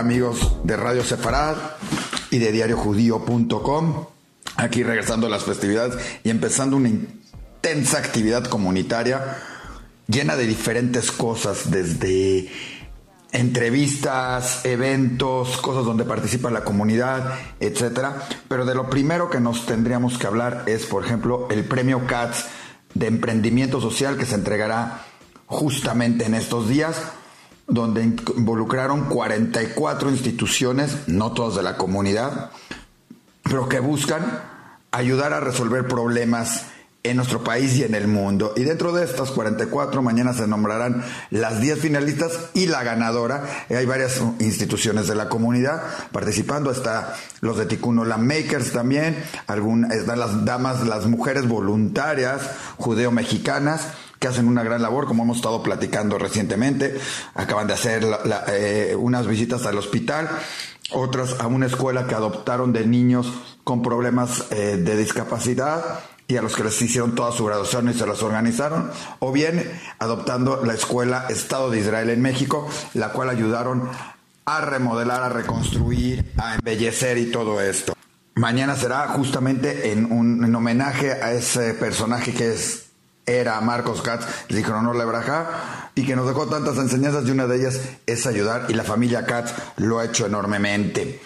Amigos de Radio Sefarad y de diariojudío.com. Aquí regresando a las festividades y empezando una intensa actividad comunitaria llena de diferentes cosas, desde entrevistas, eventos, cosas donde participa la comunidad, etcétera. Pero de lo primero que nos tendríamos que hablar es, por ejemplo, el premio CATS de emprendimiento social que se entregará justamente en estos días, donde involucraron 44 instituciones, no todas de la comunidad, pero que buscan ayudar a resolver problemas en nuestro país y en el mundo. Y dentro de estas 44, mañana se nombrarán las 10 finalistas y la ganadora. Hay varias instituciones de la comunidad participando. Está los de Ticuno La Makers también. están las damas, las mujeres voluntarias judeo-mexicanas que hacen una gran labor, como hemos estado platicando recientemente. Acaban de hacer eh, unas visitas al hospital otras a una escuela que adoptaron de niños con problemas eh, de discapacidad y a los que les hicieron toda su graduación y se las organizaron, o bien adoptando la escuela Estado de Israel en México, la cual ayudaron a remodelar, a reconstruir, a embellecer y todo esto. Mañana será justamente en un en homenaje a ese personaje que es era Marcos Katz, Zichronor Lebraja, y que nos dejó tantas enseñanzas y una de ellas es ayudar y la familia Katz lo ha hecho enormemente.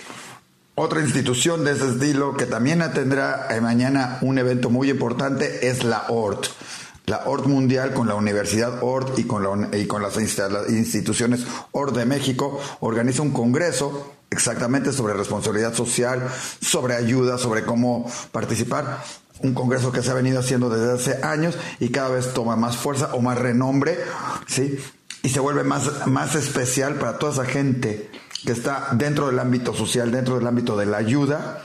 Otra institución de ese estilo que también tendrá eh, mañana un evento muy importante es la ORT. La ORT Mundial con la Universidad ORT y con, y con las instituciones ORT de México organiza un congreso exactamente sobre responsabilidad social, sobre ayuda, sobre cómo participar. Un congreso que se ha venido haciendo desde hace años y cada vez toma más fuerza o más renombre, ¿sí? Y se vuelve más, más especial para toda esa gente que está dentro del ámbito social, dentro del ámbito de la ayuda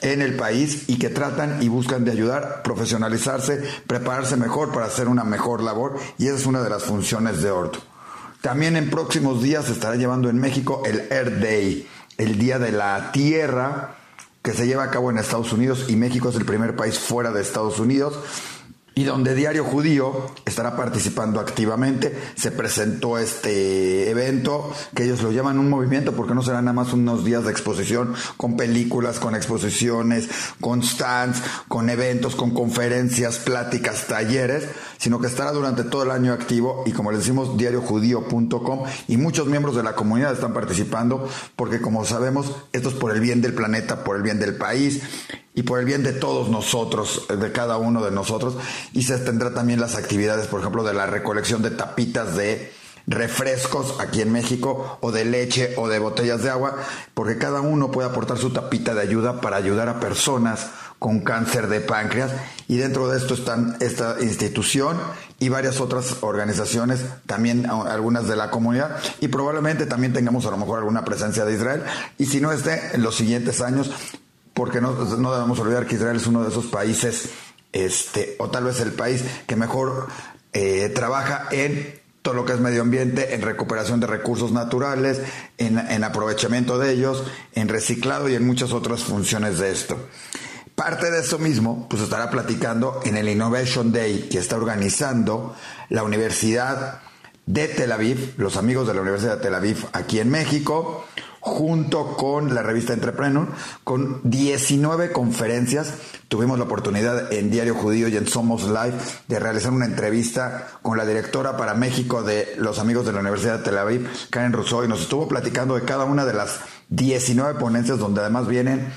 en el país y que tratan y buscan de ayudar, profesionalizarse, prepararse mejor para hacer una mejor labor y esa es una de las funciones de Orto. También en próximos días estará llevando en México el Earth Day, el Día de la Tierra, que se lleva a cabo en Estados Unidos y México es el primer país fuera de Estados Unidos y donde Diario Judío estará participando activamente. Se presentó este evento que ellos lo llaman un movimiento porque no serán nada más unos días de exposición con películas, con exposiciones, con stands, con eventos, con conferencias, pláticas, talleres, sino que estará durante todo el año activo y como les decimos diariojudío.com y muchos miembros de la comunidad están participando porque como sabemos esto es por el bien del planeta, por el bien del país y por el bien de todos nosotros, de cada uno de nosotros. Y se tendrá también las actividades, por ejemplo, de la recolección de tapitas de refrescos aquí en México o de leche o de botellas de agua, porque cada uno puede aportar su tapita de ayuda para ayudar a personas con cáncer de páncreas y dentro de esto están esta institución y varias otras organizaciones, también algunas de la comunidad y probablemente también tengamos a lo mejor alguna presencia de Israel y si no esté en los siguientes años porque no, no debemos olvidar que Israel es uno de esos países, este, o tal vez el país que mejor eh, trabaja en todo lo que es medio ambiente, en recuperación de recursos naturales, en, en, aprovechamiento de ellos, en reciclado y en muchas otras funciones de esto. Parte de eso mismo, pues estará platicando en el Innovation Day que está organizando la Universidad de Tel Aviv, los amigos de la Universidad de Tel Aviv aquí en México, junto con la revista Entrepreneur, con 19 conferencias. Tuvimos la oportunidad en Diario Judío y en Somos Live de realizar una entrevista con la directora para México de los amigos de la Universidad de Tel Aviv, Karen Rousseau, y nos estuvo platicando de cada una de las 19 ponencias, donde además vienen,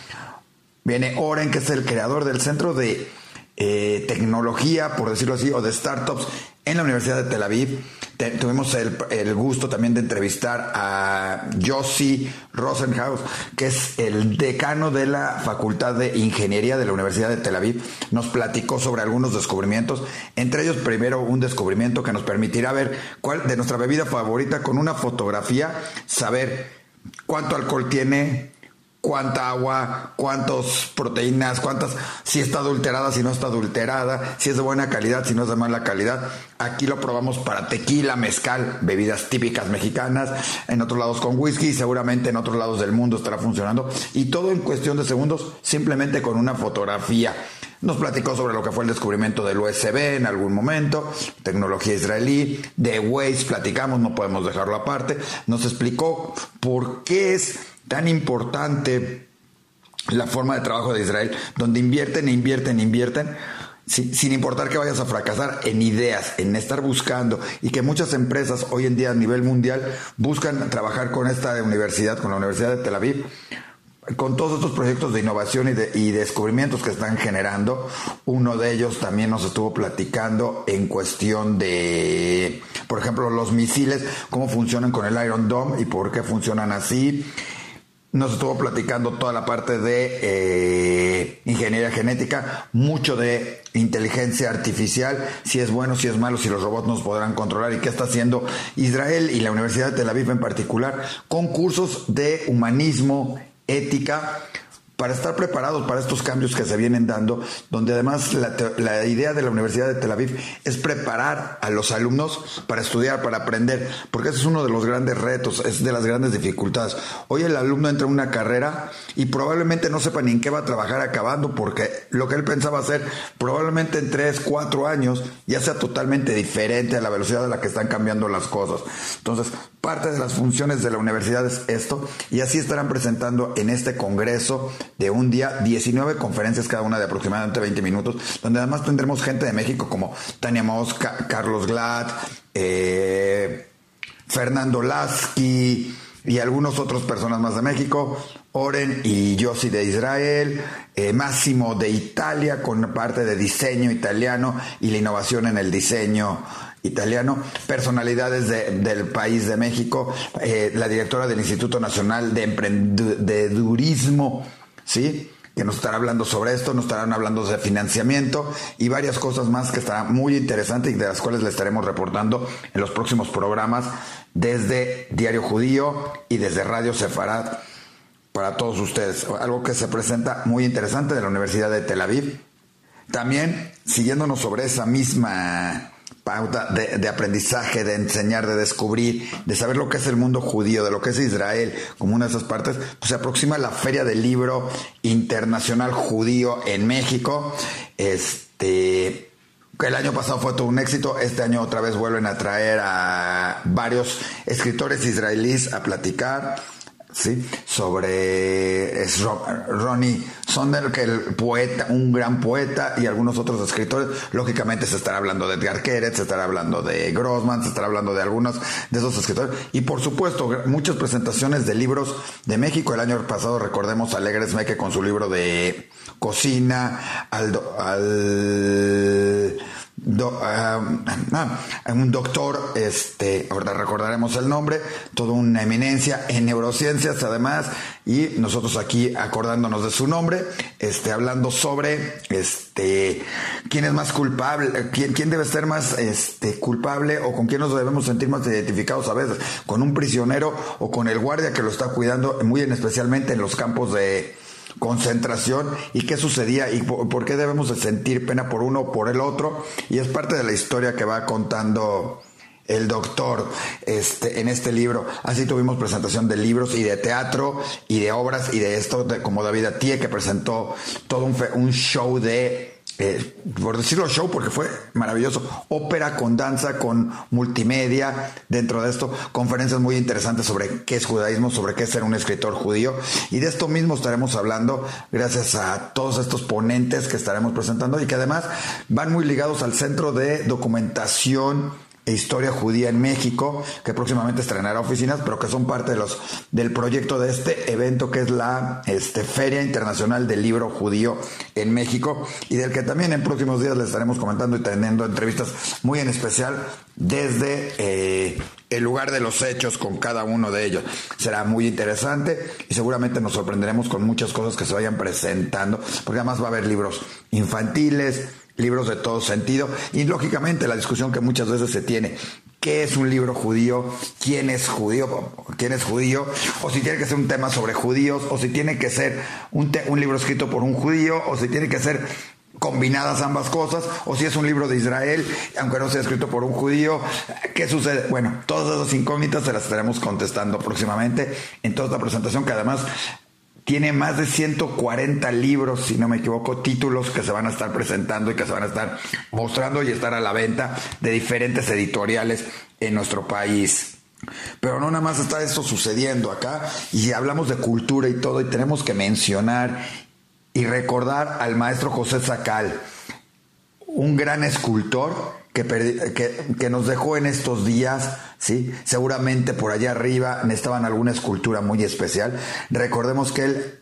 viene Oren, que es el creador del Centro de eh, Tecnología, por decirlo así, o de Startups en la Universidad de Tel Aviv tuvimos el, gusto también de entrevistar a Josie Rosenhaus, que es el decano de la Facultad de Ingeniería de la Universidad de Tel Aviv. Nos platicó sobre algunos descubrimientos, entre ellos primero un descubrimiento que nos permitirá ver cuál de nuestra bebida favorita con una fotografía, saber cuánto alcohol tiene, cuánta agua, cuántas proteínas, cuántas, si está adulterada, si no está adulterada, si es de buena calidad, si no es de mala calidad. Aquí lo probamos para tequila, mezcal, bebidas típicas mexicanas, en otros lados con whisky, seguramente en otros lados del mundo estará funcionando. Y todo en cuestión de segundos, simplemente con una fotografía. Nos platicó sobre lo que fue el descubrimiento del USB en algún momento, tecnología israelí, de Waze platicamos, no podemos dejarlo aparte. Nos explicó por qué es tan importante la forma de trabajo de Israel, donde invierten, e invierten, e invierten, sin, importar que vayas a fracasar en ideas, en estar buscando, y que muchas empresas hoy en día a nivel mundial buscan trabajar con esta universidad, con la Universidad de Tel Aviv, con todos estos proyectos de innovación y, descubrimientos que están generando, uno de ellos también nos estuvo platicando en cuestión de, por ejemplo, los misiles, cómo funcionan con el Iron Dome y por qué funcionan así. Nos estuvo platicando toda la parte de eh, ingeniería genética, mucho de inteligencia artificial, si es bueno, si es malo, si los robots nos podrán controlar y qué está haciendo Israel y la Universidad de Tel Aviv en particular, con cursos de humanismo ética para estar preparados para estos cambios que se vienen dando, donde además la, idea de la Universidad de Tel Aviv es preparar a los alumnos para estudiar, para aprender, porque ese es uno de los grandes retos, es de las grandes dificultades. Hoy el alumno entra en una carrera y probablemente no sepa ni en qué va a trabajar acabando, porque lo que él pensaba hacer probablemente en tres, cuatro años ya sea totalmente diferente a la velocidad a la que están cambiando las cosas. Entonces, parte de las funciones de la universidad es esto, y así estarán presentando en este congreso de un día, 19 conferencias cada una de aproximadamente 20 minutos, donde además tendremos gente de México como Tania Mosca, Carlos Glad, eh, Fernando Lasky y algunos otros personas más de México, Oren y Yossi de Israel, eh, Máximo de Italia con parte de diseño italiano y la innovación en el diseño italiano, personalidades del país de México, eh, la directora del Instituto Nacional de Emprendedurismo ¿sí? que nos estará hablando sobre esto, nos estarán hablando de financiamiento y varias cosas más que estarán muy interesantes y de las cuales le estaremos reportando en los próximos programas desde Diario Judío y desde Radio Sefarad para todos ustedes. Algo que se presenta muy interesante de la Universidad de Tel Aviv. También, siguiéndonos sobre esa misma pauta de, aprendizaje, de enseñar, de descubrir, de saber lo que es el mundo judío, de lo que es Israel, como una de esas partes, pues se aproxima la Feria del Libro Internacional Judío en México. Este, el año pasado fue todo un éxito, este año otra vez vuelven a traer a varios escritores israelíes a platicar ¿sí? sobre Ronnie Sonder, que el poeta, un gran poeta, y algunos otros escritores. Lógicamente se estará hablando de Edgar Keret, se estará hablando de Grossman, se estará habldo de algunos de esos escritores. Y por supuesto, muchas presentaciones de libros de México. El año pasado recordemos a Alegres Meque con su libro de cocina, al Ah, ah, un doctor, este, ahora recordaremos el nombre, toda una eminencia en neurociencias además, y nosotros aquí acordándonos de su nombre, este, hablando sobre este, quién es más culpable, quién, quién debe ser más este, culpable o con quién nos debemos sentir más identificados a veces, con un prisionero o con el guardia que lo está cuidando, muy en especialmente en los campos de concentración y qué sucedía y por, qué debemos de sentir pena por uno o por el otro y es parte de la historia que va contando el doctor este, en este libro. Así tuvimos presentación de libros y de teatro y de obras y de esto, como David Atie, que presentó todo un show de eh, por decirlo show, porque fue maravilloso, ópera con danza, con multimedia, dentro de esto, conferencias muy interesantes sobre qué es judaísmo, sobre qué es ser un escritor judío, y de esto mismo estaremos hablando gracias a todos estos ponentes que estaremos presentando y que además van muy ligados al Centro de Documentación Historia Judía en México, que próximamente estrenará oficinas, pero que son parte de los, del proyecto de este evento que es la este, Feria Internacional del Libro Judío en México y del que también en próximos días les estaremos comentando y teniendo entrevistas muy en especial desde eh, el lugar de los hechos con cada uno de ellos. Será muy interesante y seguramente nos sorprenderemos con muchas cosas que se vayan presentando, porque además va a haber libros infantiles, libros de todo sentido. Y lógicamente la discusión que muchas veces se tiene qué es un libro judío, quién es judío, quién es judío, o si tiene que ser un tema sobre judíos, o si tiene que ser un, un libro escrito por un judío, o si tiene que ser combinadas ambas cosas, o si es un libro de Israel, aunque no sea escrito por un judío, ¿qué sucede? Bueno, todas esas incógnitas se las estaremos contestando próximamente en toda esta presentación, que además tiene más de 140 libros, si no me equivoco, títulos que se van a estar presentando y que se van a estar mostrando y estar a la venta de diferentes editoriales en nuestro país. Pero no nada más está esto sucediendo acá y hablamos de cultura y todo y tenemos que mencionar y recordar al maestro José Zacal, un gran escultor que, nos dejó en estos días, ¿sí? Seguramente por allá arriba necesitaban alguna escultura muy especial. Recordemos que él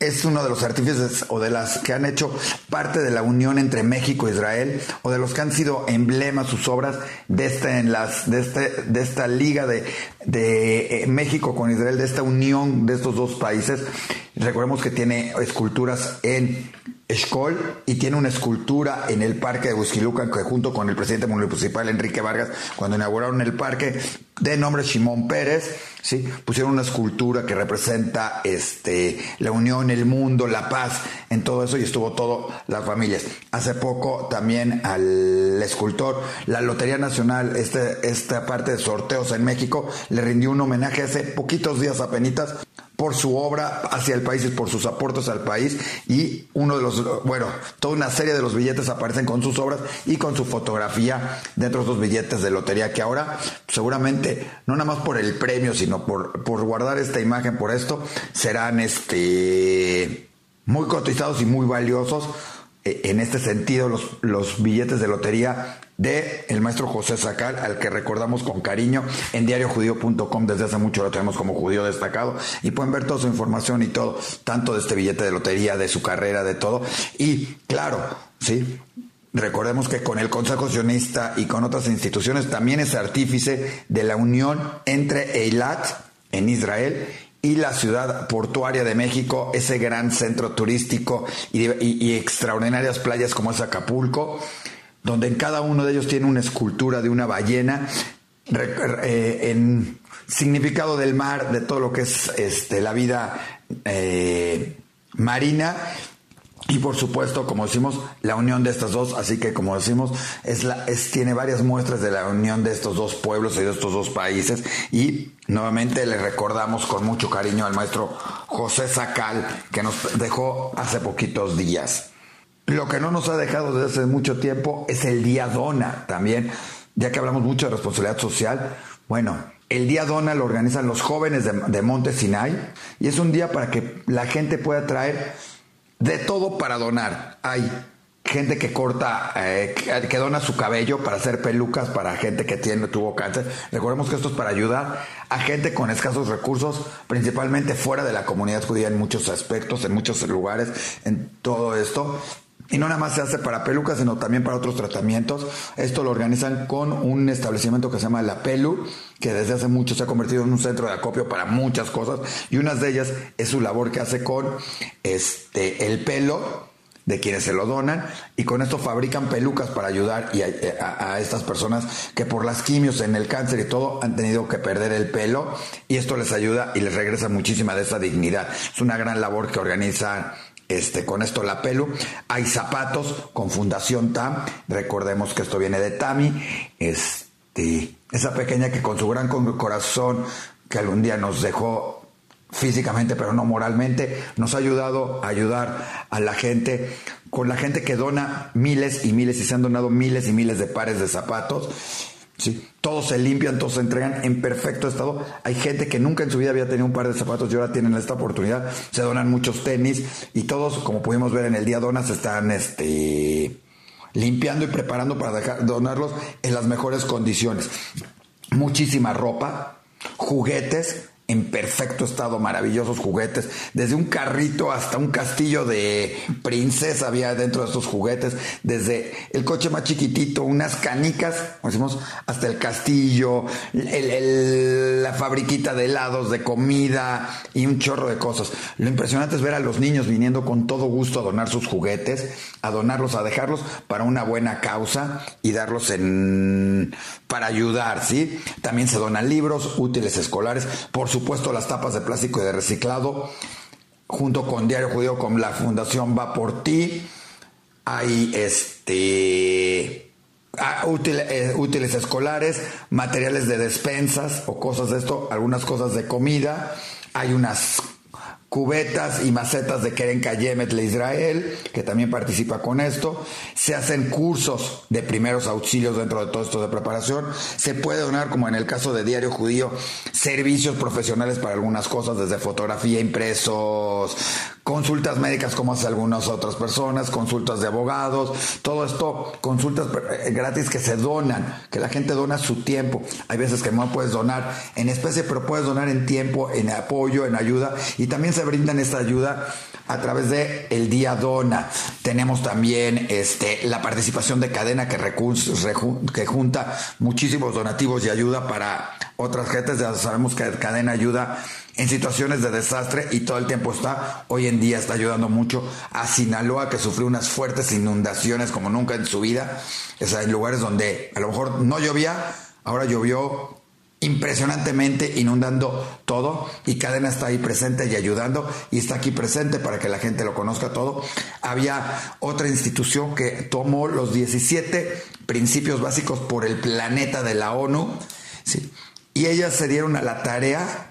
es uno de los artífices o de las que han hecho parte de la unión entre México e Israel o de los que han sido emblemas sus obras de este de esta liga de, de eh, México con Israel de esta unión de estos dos países recordemos que tiene esculturas en Y tiene una escultura en el parque de Huizquilucan que junto con el presidente municipal Enrique Vargas cuando inauguraron el parque de nombre Simón Pérez, sí, pusieron una escultura que representa este la unión, el mundo, la paz, en todo eso y estuvo todo las familias. Hace poco también al escultor la Lotería Nacional, este, esta parte de sorteos en México, le rindió un homenaje hace poquitos días apenas por su obra hacia el país y por sus aportes al país. Y uno de los, bueno, toda una serie de los billetes aparecen con sus obras y con su fotografía dentro de esos billetes de lotería que ahora seguramente, no nada más por el premio, sino por, por guardar esta imagen, por esto, serán este muy cotizados y muy valiosos en este sentido los, los billetes de lotería de el maestro José Sacal, al que recordamos con cariño en diariojudío.com desde hace mucho lo tenemos como judío destacado y pueden ver toda su información y todo, tanto de este billete de lotería, de su carrera, de todo. Y claro, sí, Recordemos que con el Consejo Sionista y con otras instituciones también es artífice de la unión entre Eilat en Israel y la ciudad portuaria de México, ese gran centro turístico y, extraordinarias playas como es Acapulco, donde en cada uno de ellos tiene una escultura de una ballena eh, en significado del mar, de todo lo que es este, la vida eh, marina y por supuesto, como decimos, la unión de estas dos, así que como decimos, es la, es, tiene varias muestras de la unión de estos dos pueblos y de estos dos países. Y nuevamente le recordamos con mucho cariño al maestro José Sacal, que nos dejó hace poquitos días. Lo que no nos ha dejado desde hace mucho tiempo es el Día Dona también, ya que hablamos mucho de responsabilidad social. Bueno, el Día Dona lo organizan los jóvenes de, de Monte Sinai y es un día para que la gente pueda traer de todo para donar. Hay gente que corta, eh, que dona su cabello para hacer pelucas para gente que tiene, tuvo cáncer. Recordemos que esto es para ayudar a gente con escasos recursos, principalmente fuera de la comunidad judía en muchos aspectos, en muchos lugares, en todo esto. Y no nada más se hace para pelucas, sino también para otros tratamientos. Esto lo organizan con un establecimiento que se llama La Pelu, que desde hace mucho se ha convertido en un centro de acopio para muchas cosas. Y una de ellas es su labor que hace con este, el pelo de quienes se lo donan y con esto fabrican pelucas para ayudar a, a, estas personas que por las quimios en el cáncer y todo han tenido que perder el pelo y esto les ayuda y les regresa muchísima de esa dignidad. Es una gran labor que organiza este, con esto la pelo. Hay zapatos con Fundación TAM. Recordemos que esto viene de Tami. Este, esa pequeña que con su gran corazón, que algún día nos dejó físicamente, pero no moralmente, nos ha ayudado a ayudar a la gente, con la gente que dona miles y miles y se han donado miles y miles de pares de zapatos Sí, todos se limpian, todos se entregan en perfecto estado. Hay gente que nunca en su vida había tenido un par de zapatos y ahora tienen esta oportunidad. Se donan muchos tenis y todos, como pudimos ver en el día dona, se están este, limpiando y preparando para dejar, donarlos en las mejores condiciones. Muchísima ropa, juguetes, en perfecto estado, maravillosos juguetes, desde un carrito hasta un castillo de princesa había dentro de estos juguetes, desde el coche más chiquitito, unas canicas, decimos, hasta el castillo, la fabriquita de helados, de comida y un chorro de cosas. Lo impresionante es ver a los niños viniendo con todo gusto a donar sus juguetes, a donarlos, a dejarlos para una buena causa y darlos en para ayudar, ¿sí? También se donan libros, útiles escolares, por supuesto las tapas de plástico y de reciclado, junto con Diario Judío, con la Fundación Va por Ti, hay este... Ah, eh, útiles escolares, materiales de despensas o cosas de esto, algunas cosas de comida, hay unas cubetas y macetas de Keren Kayemet de Israel, que también participa con esto. Se hacen cursos de primeros auxilios dentro de todo esto de preparación. Se puede donar, como en el caso de Diario Judío, servicios profesionales para algunas cosas, desde fotografía, impresos, consultas médicas como hace algunas otras personas, consultas de abogados, todo esto, consultas eh, gratis que se donan, que la gente dona su tiempo. Hay veces que no puedes donar en especie, pero puedes donar en tiempo, en apoyo, en ayuda y también se brindan esta ayuda a través de el día dona. Tenemos también este la participación de cadena que, que junta muchísimos donativos y ayuda para otras gentes. Ya sabemos que cadena ayuda en situaciones de desastre y todo el tiempo está, hoy en día está ayudando mucho a Sinaloa que sufrió unas fuertes inundaciones como nunca en su vida. Es en lugares donde a lo mejor no llovía, ahora llovió impresionantemente inundando todo y Cadena está ahí presente y ayudando y está aquí presente para que la gente lo conozca todo. Había otra institución que tomó los 17 principios básicos por el planeta de la ONU y ellas se dieron a la tarea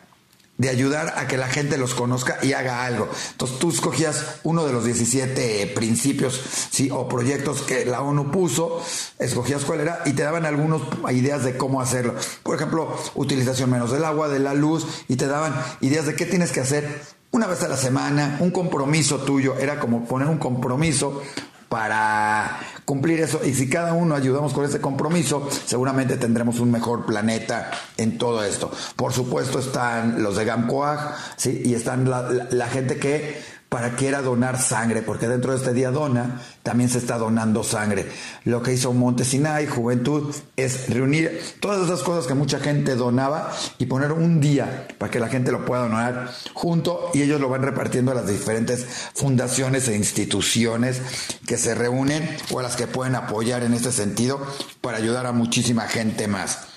de ayudar a que la gente los conozca y haga algo. Entonces tú escogías uno de los 17 principios ¿sí? o proyectos que la ONU puso, escogías cuál era y te daban algunas ideas de cómo hacerlo. Por ejemplo, utilización menos del agua, de la luz y te daban ideas de qué tienes que hacer una vez a la semana, un compromiso tuyo, era como poner un compromiso para cumplir eso. Y si cada uno ayudamos con ese compromiso, seguramente tendremos un mejor planeta en todo esto. Por supuesto están los de Gamcoag, ¿sí? y están la gente que para que era donar sangre, porque dentro de este día dona, también se está donando sangre. Lo que hizo Montesinay, Juventud, es reunir todas esas cosas que mucha gente donaba y poner un día para que la gente lo pueda donar junto y ellos lo van repartiendo a las diferentes fundaciones e instituciones que se reúnen o a las que pueden apoyar en este sentido para ayudar a muchísima gente más.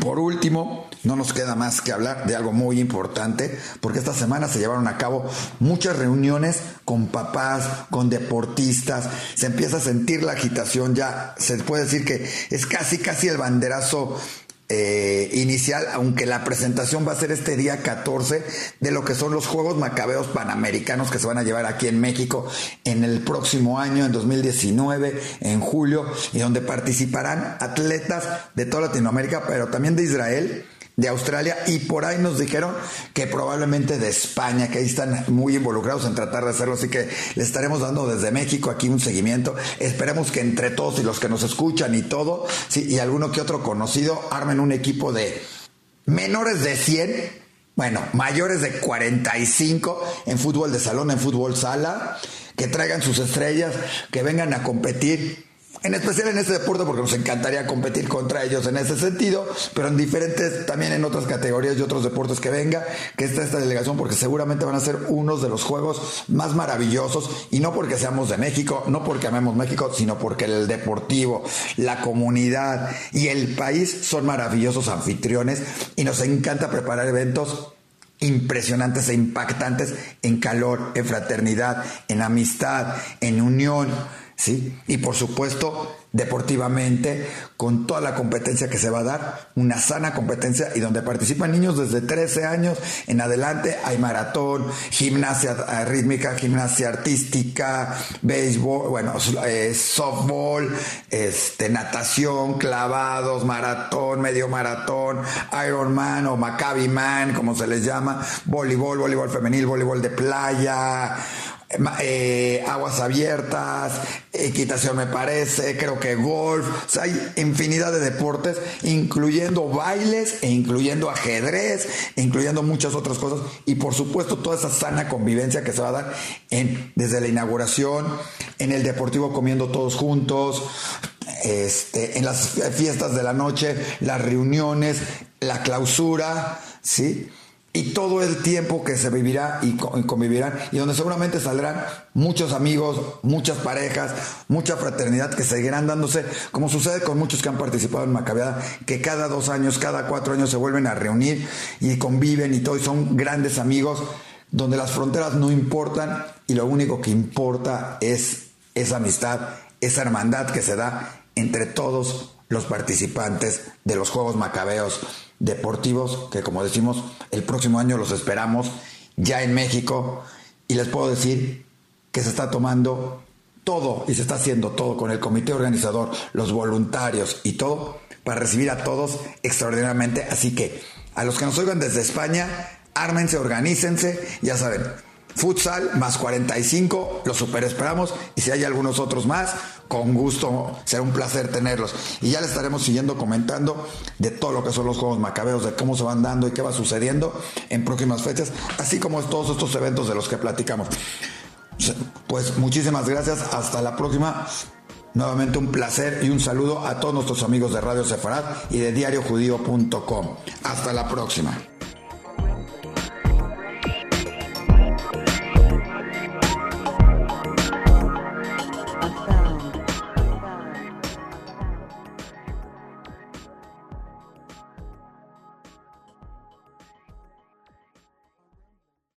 Por último, no nos queda más que hablar de algo muy importante, porque esta semana se llevaron a cabo muchas reuniones con papás, con deportistas, se empieza a sentir la agitación ya, se puede decir que es casi, casi el banderazo eh, inicial, aunque la presentación va a ser este día 14 de lo que son los Juegos Macabeos Panamericanos que se van a llevar aquí en México en el próximo año, en 2019, en julio, y donde participarán atletas de toda Latinoamérica, pero también de Israel de Australia y por ahí nos dijeron que probablemente de España, que ahí están muy involucrados en tratar de hacerlo, así que le estaremos dando desde México aquí un seguimiento. Esperemos que entre todos y los que nos escuchan y todo, y alguno que otro conocido, armen un equipo de menores de 100, bueno, mayores de 45 en fútbol de salón, en fútbol sala, que traigan sus estrellas, que vengan a competir en especial en este deporte porque nos encantaría competir contra ellos en ese sentido, pero en diferentes, también en otras categorías y otros deportes que venga, que está esta delegación porque seguramente van a ser unos de los juegos más maravillosos y no porque seamos de México, no porque amemos México, sino porque el deportivo, la comunidad y el país son maravillosos anfitriones y nos encanta preparar eventos impresionantes e impactantes en calor, en fraternidad, en amistad, en unión ¿sí? Y por supuesto, deportivamente, con toda la competencia que se va a dar, una sana competencia y donde participan niños desde 13 años en adelante, hay maratón, gimnasia rítmica, gimnasia artística, béisbol, bueno, eh, softball, este, natación, clavados, maratón, medio maratón, Ironman o Maccabi Man, como se les llama, voleibol, voleibol femenil, voleibol de playa, eh, aguas abiertas, equitación me parece, creo que golf, hay infinidad de deportes, incluyendo bailes e incluyendo ajedrez, incluyendo muchas otras cosas y por supuesto toda esa sana convivencia que se va a dar en, desde la inauguración, en el deportivo comiendo todos juntos, este, en las fiestas de la noche, las reuniones, la clausura, ¿sí? Y todo el tiempo que se vivirá y convivirán y donde seguramente saldrán muchos amigos, muchas parejas, mucha fraternidad que seguirán dándose, como sucede con muchos que han participado en Macabeada, que cada dos años, cada cuatro años se vuelven a reunir y conviven y todo, y son grandes amigos, donde las fronteras no importan y lo único que importa es esa amistad, esa hermandad que se da entre todos los participantes de los Juegos Macabeos deportivos que como decimos el próximo año los esperamos ya en México y les puedo decir que se está tomando todo y se está haciendo todo con el comité organizador, los voluntarios y todo para recibir a todos extraordinariamente. Así que a los que nos oigan desde España, ármense, organícense, ya saben, futsal más 45, los super esperamos y si hay algunos otros más, con gusto, será un placer tenerlos. Y ya les estaremos siguiendo comentando de todo lo que son los Juegos Macabeos, de cómo se van dando y qué va sucediendo en próximas fechas, así como todos estos eventos de los que platicamos. Pues muchísimas gracias, hasta la próxima. Nuevamente un placer y un saludo a todos nuestros amigos de Radio Sefarad y de diariojudío.com. Hasta la próxima.